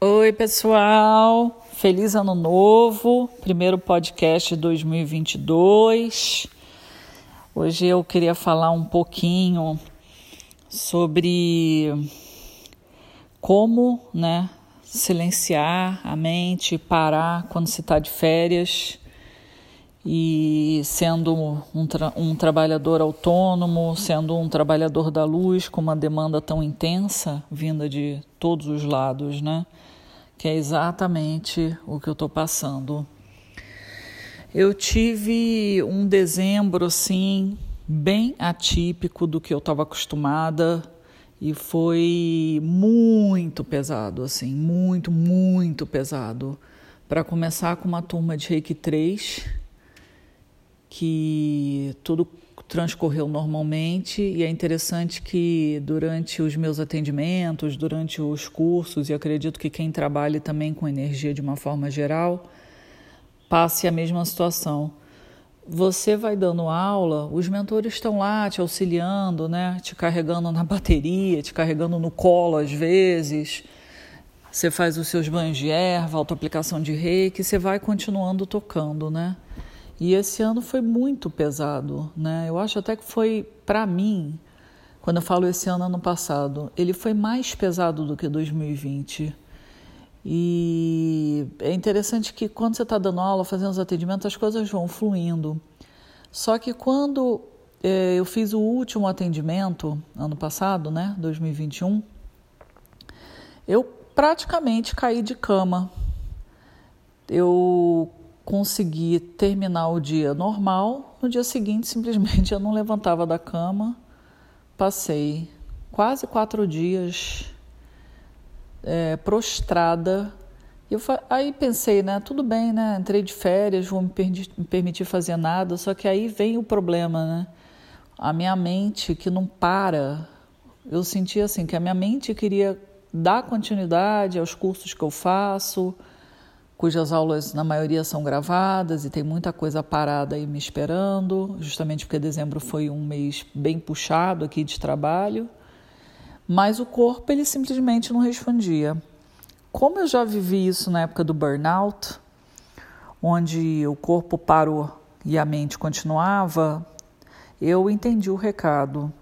Oi, pessoal. Feliz ano novo. Primeiro podcast de 2022. Hoje eu queria falar um pouquinho sobre como, né, silenciar a mente, parar quando se está de férias e sendo um, tra um trabalhador autônomo, sendo um trabalhador da luz com uma demanda tão intensa vinda de todos os lados, né? Que é exatamente o que eu estou passando. Eu tive um dezembro assim bem atípico do que eu estava acostumada e foi muito pesado, assim, muito, muito pesado. Para começar com uma turma de Reiki 3, que tudo transcorreu normalmente e é interessante que durante os meus atendimentos, durante os cursos, e acredito que quem trabalha também com energia de uma forma geral, passe a mesma situação. Você vai dando aula, os mentores estão lá te auxiliando, né? te carregando na bateria, te carregando no colo às vezes. Você faz os seus banhos de erva, autoaplicação de reiki, você vai continuando tocando, né? E esse ano foi muito pesado, né? Eu acho até que foi para mim, quando eu falo esse ano ano passado, ele foi mais pesado do que 2020. E é interessante que quando você está dando aula, fazendo os atendimentos, as coisas vão fluindo. Só que quando é, eu fiz o último atendimento, ano passado, né, 2021, eu praticamente caí de cama. Eu consegui terminar o dia normal. No dia seguinte, simplesmente eu não levantava da cama. Passei quase quatro dias é, prostrada. Eu, aí pensei, né? Tudo bem, né? Entrei de férias, vou me, me permitir fazer nada. Só que aí vem o problema, né? A minha mente que não para. Eu senti assim que a minha mente queria dar continuidade aos cursos que eu faço cujas aulas na maioria são gravadas e tem muita coisa parada aí me esperando, justamente porque dezembro foi um mês bem puxado aqui de trabalho. Mas o corpo ele simplesmente não respondia. Como eu já vivi isso na época do burnout, onde o corpo parou e a mente continuava, eu entendi o recado.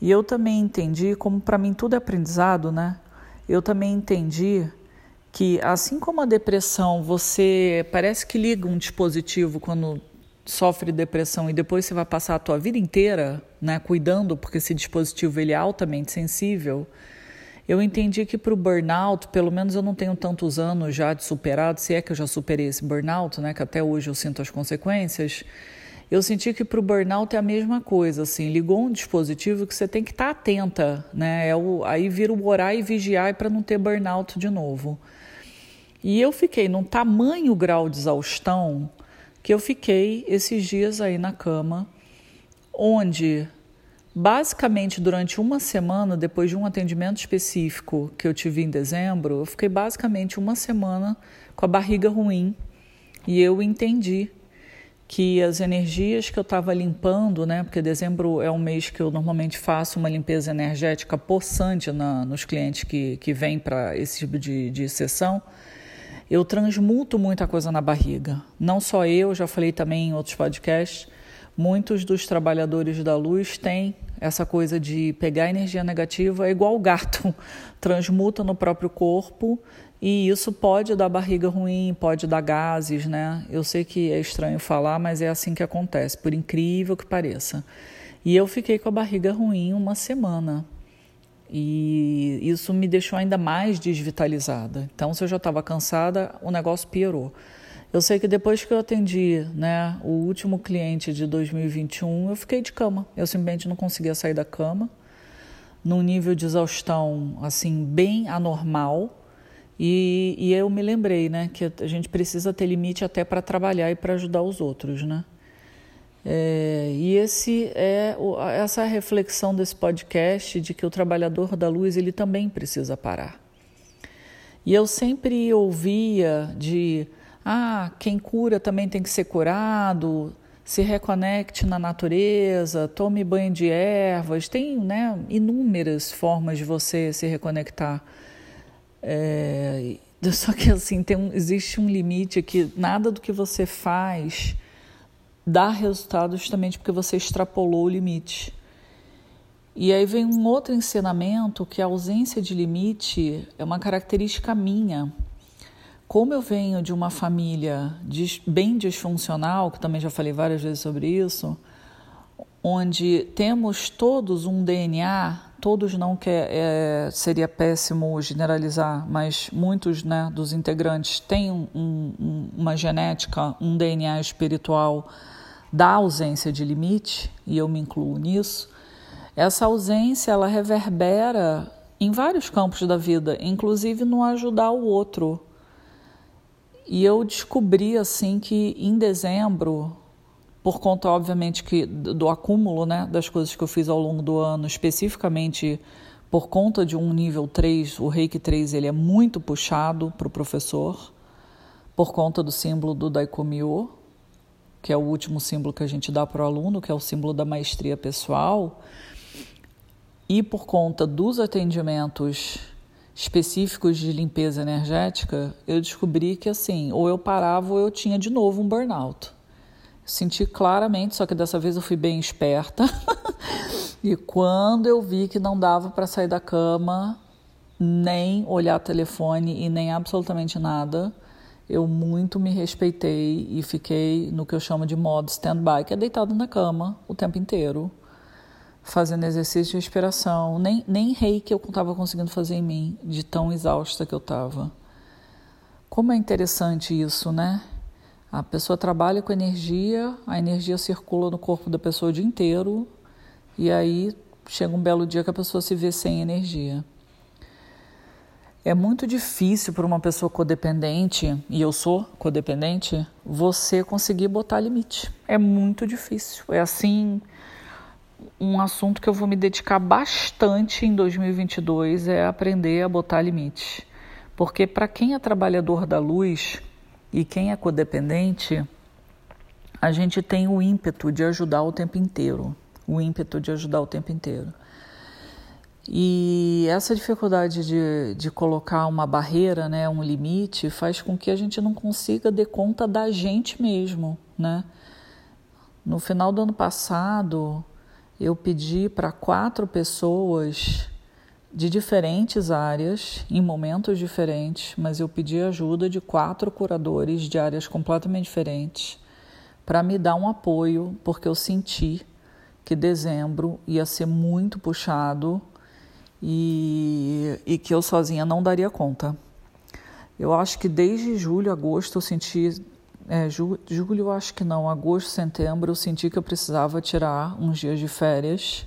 E eu também entendi, como para mim tudo é aprendizado, né? Eu também entendi que assim como a depressão, você parece que liga um dispositivo quando sofre depressão e depois você vai passar a tua vida inteira, né, cuidando, porque esse dispositivo ele é altamente sensível. Eu entendi que para o burnout, pelo menos eu não tenho tantos anos já de superado, se é que eu já superei esse burnout, né, que até hoje eu sinto as consequências. Eu senti que para o burnout é a mesma coisa, assim, ligou um dispositivo que você tem que estar tá atenta, né? É o, aí vira o orar e vigiar para não ter burnout de novo. E eu fiquei num tamanho grau de exaustão que eu fiquei esses dias aí na cama, onde basicamente durante uma semana, depois de um atendimento específico que eu tive em dezembro, eu fiquei basicamente uma semana com a barriga ruim. E eu entendi que as energias que eu estava limpando, né, porque dezembro é um mês que eu normalmente faço uma limpeza energética possante na, nos clientes que, que vêm para esse tipo de, de sessão, eu transmuto muita coisa na barriga. Não só eu, já falei também em outros podcasts, muitos dos trabalhadores da luz têm essa coisa de pegar energia negativa, é igual o gato, transmuta no próprio corpo e isso pode dar barriga ruim, pode dar gases, né? Eu sei que é estranho falar, mas é assim que acontece, por incrível que pareça. E eu fiquei com a barriga ruim uma semana. E isso me deixou ainda mais desvitalizada. Então, se eu já estava cansada, o negócio piorou. Eu sei que depois que eu atendi né, o último cliente de 2021, eu fiquei de cama. Eu simplesmente não conseguia sair da cama, num nível de exaustão assim bem anormal. E, e eu me lembrei né, que a gente precisa ter limite até para trabalhar e para ajudar os outros. Né? É, e esse é essa é reflexão desse podcast de que o trabalhador da luz ele também precisa parar. E eu sempre ouvia de ah, quem cura também tem que ser curado, se reconecte na natureza, tome banho de ervas, tem né, inúmeras formas de você se reconectar. É, só que assim, um, existe um limite que nada do que você faz dá resultado justamente porque você extrapolou o limite. E aí vem um outro ensinamento que a ausência de limite é uma característica minha. Como eu venho de uma família bem disfuncional, que também já falei várias vezes sobre isso, onde temos todos um DNA, todos não que é, seria péssimo generalizar, mas muitos né, dos integrantes têm um, um, uma genética, um DNA espiritual da ausência de limite, e eu me incluo nisso. Essa ausência ela reverbera em vários campos da vida, inclusive no ajudar o outro. E eu descobri assim que em dezembro, por conta obviamente que do acúmulo, né, das coisas que eu fiz ao longo do ano, especificamente por conta de um nível 3, o Reiki 3 ele é muito puxado para o professor, por conta do símbolo do Daikomyo, que é o último símbolo que a gente dá para o aluno, que é o símbolo da maestria pessoal e por conta dos atendimentos específicos de limpeza energética, eu descobri que assim, ou eu parava ou eu tinha de novo um burnout. Senti claramente, só que dessa vez eu fui bem esperta. e quando eu vi que não dava para sair da cama, nem olhar telefone e nem absolutamente nada, eu muito me respeitei e fiquei no que eu chamo de modo stand-by, que é deitado na cama o tempo inteiro fazendo exercício de respiração, nem, nem reiki eu estava conseguindo fazer em mim, de tão exausta que eu estava. Como é interessante isso, né? A pessoa trabalha com energia, a energia circula no corpo da pessoa o dia inteiro, e aí chega um belo dia que a pessoa se vê sem energia. É muito difícil para uma pessoa codependente, e eu sou codependente, você conseguir botar limite. É muito difícil. É assim um assunto que eu vou me dedicar bastante em 2022 é aprender a botar limite. Porque para quem é trabalhador da luz e quem é codependente, a gente tem o ímpeto de ajudar o tempo inteiro, o ímpeto de ajudar o tempo inteiro. E essa dificuldade de, de colocar uma barreira, né, um limite, faz com que a gente não consiga dar conta da gente mesmo, né? No final do ano passado, eu pedi para quatro pessoas de diferentes áreas, em momentos diferentes, mas eu pedi ajuda de quatro curadores de áreas completamente diferentes para me dar um apoio, porque eu senti que dezembro ia ser muito puxado e, e que eu sozinha não daria conta. Eu acho que desde julho, agosto, eu senti é, julho, julho acho que não, agosto, setembro eu senti que eu precisava tirar uns dias de férias.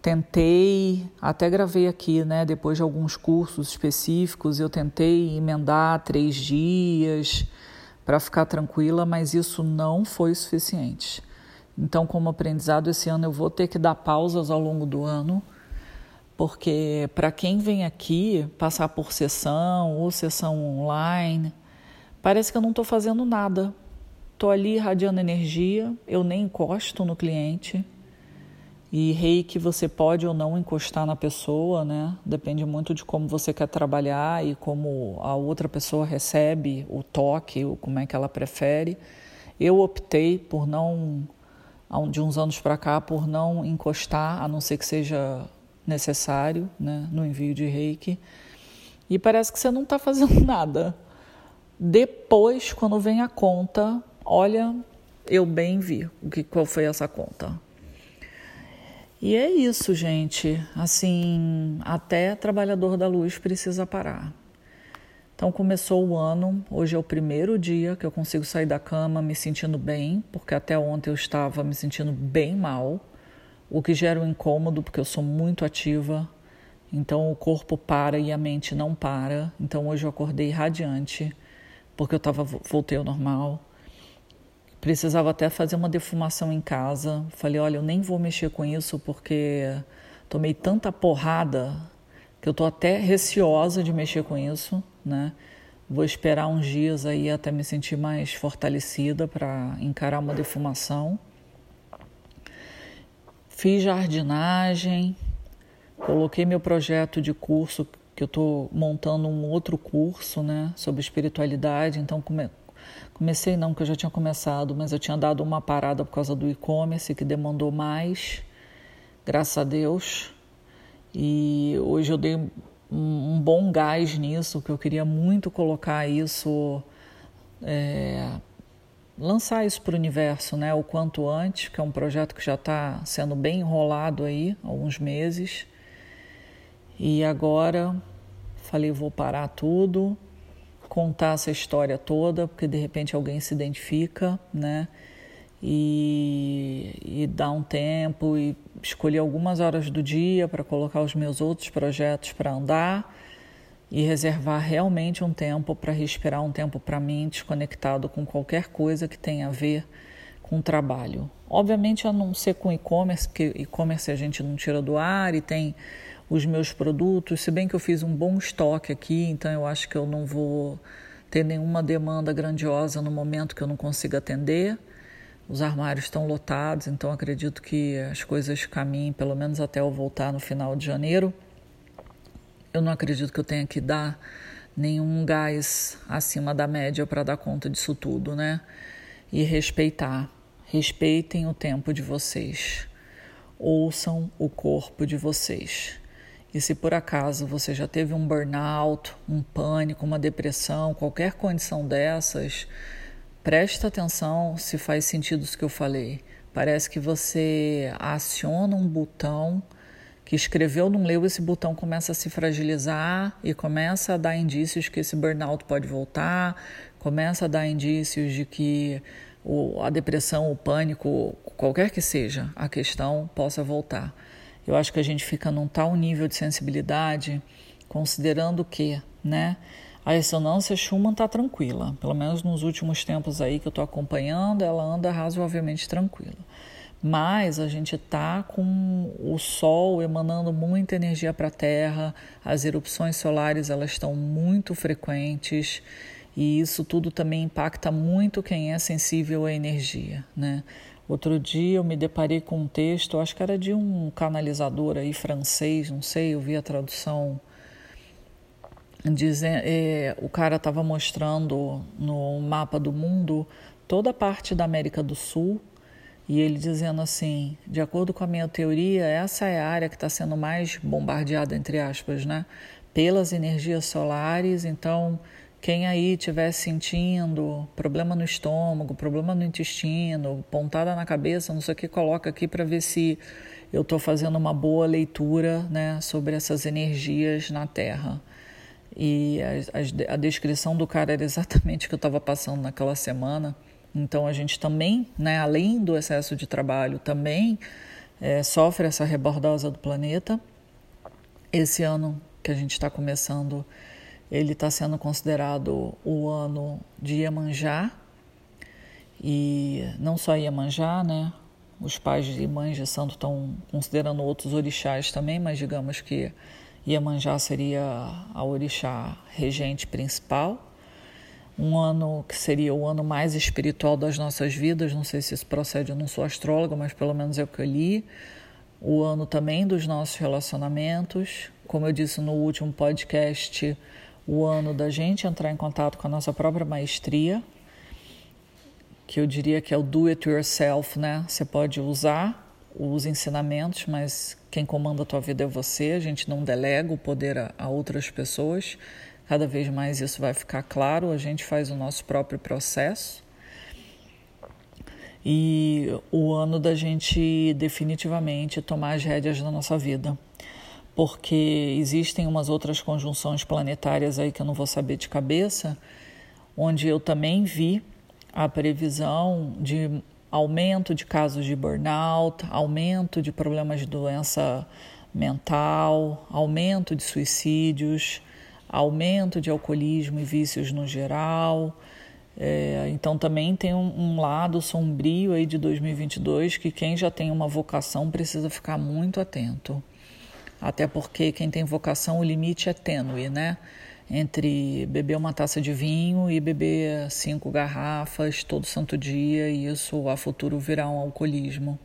Tentei, até gravei aqui, né? Depois de alguns cursos específicos, eu tentei emendar três dias para ficar tranquila, mas isso não foi suficiente. Então, como aprendizado, esse ano eu vou ter que dar pausas ao longo do ano, porque para quem vem aqui passar por sessão ou sessão online, Parece que eu não estou fazendo nada. Estou ali irradiando energia, eu nem encosto no cliente. E reiki você pode ou não encostar na pessoa, né? Depende muito de como você quer trabalhar e como a outra pessoa recebe o toque, ou como é que ela prefere. Eu optei por não, de uns anos para cá, por não encostar, a não ser que seja necessário, né? No envio de reiki. E parece que você não está fazendo nada. Depois, quando vem a conta, olha, eu bem vi o que qual foi essa conta. E é isso, gente. Assim, até trabalhador da luz precisa parar. Então começou o ano, hoje é o primeiro dia que eu consigo sair da cama me sentindo bem, porque até ontem eu estava me sentindo bem mal, o que gera um incômodo porque eu sou muito ativa. Então o corpo para e a mente não para. Então hoje eu acordei radiante porque eu tava, voltei ao normal. Precisava até fazer uma defumação em casa. Falei, olha, eu nem vou mexer com isso porque tomei tanta porrada que eu tô até receosa de mexer com isso, né? Vou esperar uns dias aí até me sentir mais fortalecida para encarar uma defumação. Fiz jardinagem, coloquei meu projeto de curso que eu estou montando um outro curso, né, sobre espiritualidade. Então come, comecei não, que eu já tinha começado, mas eu tinha dado uma parada por causa do e-commerce que demandou mais, graças a Deus. E hoje eu dei um bom gás nisso, que eu queria muito colocar isso, é, lançar isso para o universo, né, o quanto antes, que é um projeto que já está sendo bem enrolado aí, alguns meses. E agora falei, vou parar tudo, contar essa história toda, porque de repente alguém se identifica, né? E, e dar um tempo e escolher algumas horas do dia para colocar os meus outros projetos para andar e reservar realmente um tempo para respirar, um tempo para mim desconectado com qualquer coisa que tenha a ver com trabalho. Obviamente, a não ser com e-commerce, porque e-commerce a gente não tira do ar e tem os meus produtos, se bem que eu fiz um bom estoque aqui, então eu acho que eu não vou ter nenhuma demanda grandiosa no momento que eu não consiga atender. Os armários estão lotados, então acredito que as coisas caminhem pelo menos até eu voltar no final de janeiro. Eu não acredito que eu tenha que dar nenhum gás acima da média para dar conta disso tudo, né? E respeitar. Respeitem o tempo de vocês. Ouçam o corpo de vocês. E se por acaso você já teve um burnout, um pânico, uma depressão, qualquer condição dessas, presta atenção se faz sentido isso que eu falei. Parece que você aciona um botão que escreveu, não leu, esse botão começa a se fragilizar e começa a dar indícios que esse burnout pode voltar, começa a dar indícios de que a depressão, o pânico, qualquer que seja a questão, possa voltar. Eu acho que a gente fica num tal nível de sensibilidade, considerando que, né, a ressonância Schumann está tranquila, pelo menos nos últimos tempos aí que eu estou acompanhando, ela anda razoavelmente tranquila. Mas a gente está com o Sol emanando muita energia para a Terra, as erupções solares elas estão muito frequentes e isso tudo também impacta muito quem é sensível à energia, né? Outro dia eu me deparei com um texto, acho que era de um canalizador aí francês, não sei, eu vi a tradução. Dizem, é, o cara estava mostrando no mapa do mundo toda a parte da América do Sul e ele dizendo assim: de acordo com a minha teoria, essa é a área que está sendo mais bombardeada, entre aspas, né, pelas energias solares. Então, quem aí estiver sentindo problema no estômago, problema no intestino, pontada na cabeça, não sei o que, coloca aqui para ver se eu estou fazendo uma boa leitura né, sobre essas energias na Terra. E a, a, a descrição do cara era exatamente o que eu estava passando naquela semana. Então a gente também, né, além do excesso de trabalho, também é, sofre essa rebordosa do planeta. Esse ano que a gente está começando ele está sendo considerado o ano de Iemanjá, e não só Iemanjá, né? Os pais de de santo estão considerando outros orixás também, mas digamos que Iemanjá seria a orixá regente principal. Um ano que seria o ano mais espiritual das nossas vidas, não sei se isso procede, eu não sou astróloga, mas pelo menos é o que eu li. O ano também dos nossos relacionamentos. Como eu disse no último podcast, o ano da gente entrar em contato com a nossa própria maestria, que eu diria que é o do it yourself, né? Você pode usar os ensinamentos, mas quem comanda a tua vida é você. A gente não delega o poder a, a outras pessoas. Cada vez mais isso vai ficar claro. A gente faz o nosso próprio processo. E o ano da gente definitivamente tomar as rédeas da nossa vida porque existem umas outras conjunções planetárias aí que eu não vou saber de cabeça, onde eu também vi a previsão de aumento de casos de burnout, aumento de problemas de doença mental, aumento de suicídios, aumento de alcoolismo e vícios no geral. É, então também tem um, um, lado sombrio aí de 2022 que quem já tem uma vocação precisa ficar muito atento até porque quem tem vocação o limite é tênue, né? Entre beber uma taça de vinho e beber cinco garrafas todo santo dia, e isso a futuro virar um alcoolismo.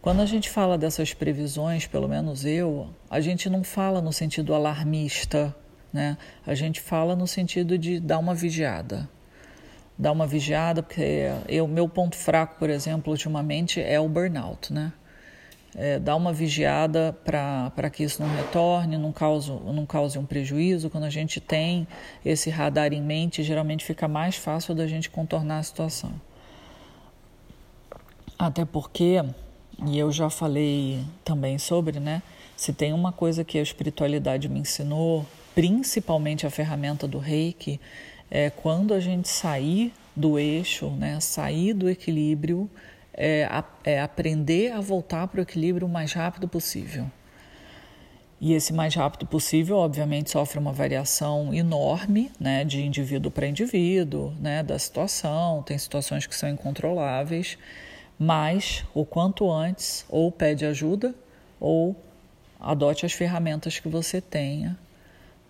Quando a gente fala dessas previsões, pelo menos eu, a gente não fala no sentido alarmista, né? A gente fala no sentido de dar uma vigiada. Dar uma vigiada, porque o meu ponto fraco, por exemplo, ultimamente é o burnout, né? É, dar uma vigiada para que isso não retorne, não cause, não cause um prejuízo. Quando a gente tem esse radar em mente, geralmente fica mais fácil da gente contornar a situação. Até porque, e eu já falei também sobre, né? Se tem uma coisa que a espiritualidade me ensinou, principalmente a ferramenta do reiki, é quando a gente sair do eixo, né? Sair do equilíbrio, é, é aprender a voltar para o equilíbrio o mais rápido possível. E esse mais rápido possível, obviamente, sofre uma variação enorme, né, de indivíduo para indivíduo, né, da situação. Tem situações que são incontroláveis mas o quanto antes ou pede ajuda ou adote as ferramentas que você tenha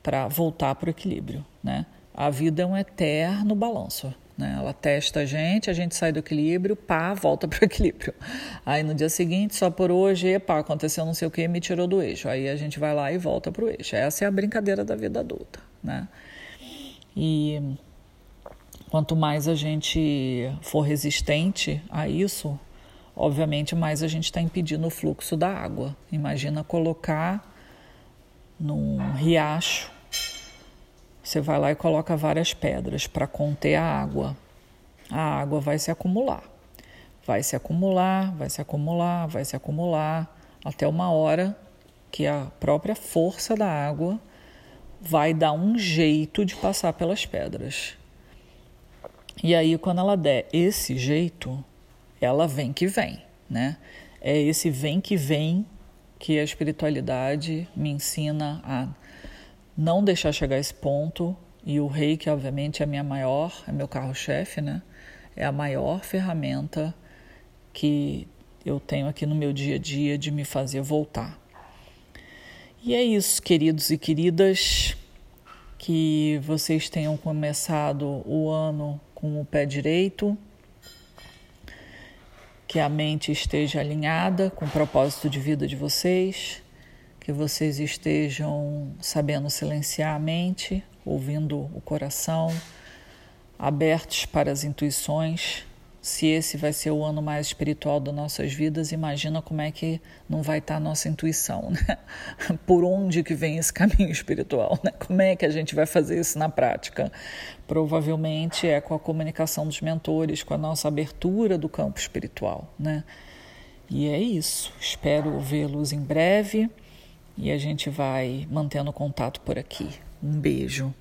para voltar para o equilíbrio, né? A vida é um eterno balanço, né? Ela testa a gente, a gente sai do equilíbrio, pá, volta para o equilíbrio. Aí no dia seguinte, só por hoje, pá, aconteceu não sei o que, me tirou do eixo. Aí a gente vai lá e volta para o eixo. Essa é a brincadeira da vida adulta, né? E Quanto mais a gente for resistente a isso, obviamente mais a gente está impedindo o fluxo da água. Imagina colocar num riacho, você vai lá e coloca várias pedras para conter a água. A água vai se acumular, vai se acumular, vai se acumular, vai se acumular, até uma hora que a própria força da água vai dar um jeito de passar pelas pedras. E aí, quando ela der esse jeito, ela vem que vem, né? É esse vem que vem que a espiritualidade me ensina a não deixar chegar esse ponto. E o rei, que obviamente é a minha maior, é meu carro-chefe, né? É a maior ferramenta que eu tenho aqui no meu dia a dia de me fazer voltar. E é isso, queridos e queridas, que vocês tenham começado o ano com o pé direito, que a mente esteja alinhada com o propósito de vida de vocês, que vocês estejam sabendo silenciar a mente, ouvindo o coração, abertos para as intuições se esse vai ser o ano mais espiritual das nossas vidas, imagina como é que não vai estar a nossa intuição, né? Por onde que vem esse caminho espiritual, né? Como é que a gente vai fazer isso na prática? Provavelmente é com a comunicação dos mentores, com a nossa abertura do campo espiritual, né? E é isso. Espero vê-los em breve e a gente vai mantendo contato por aqui. Um beijo.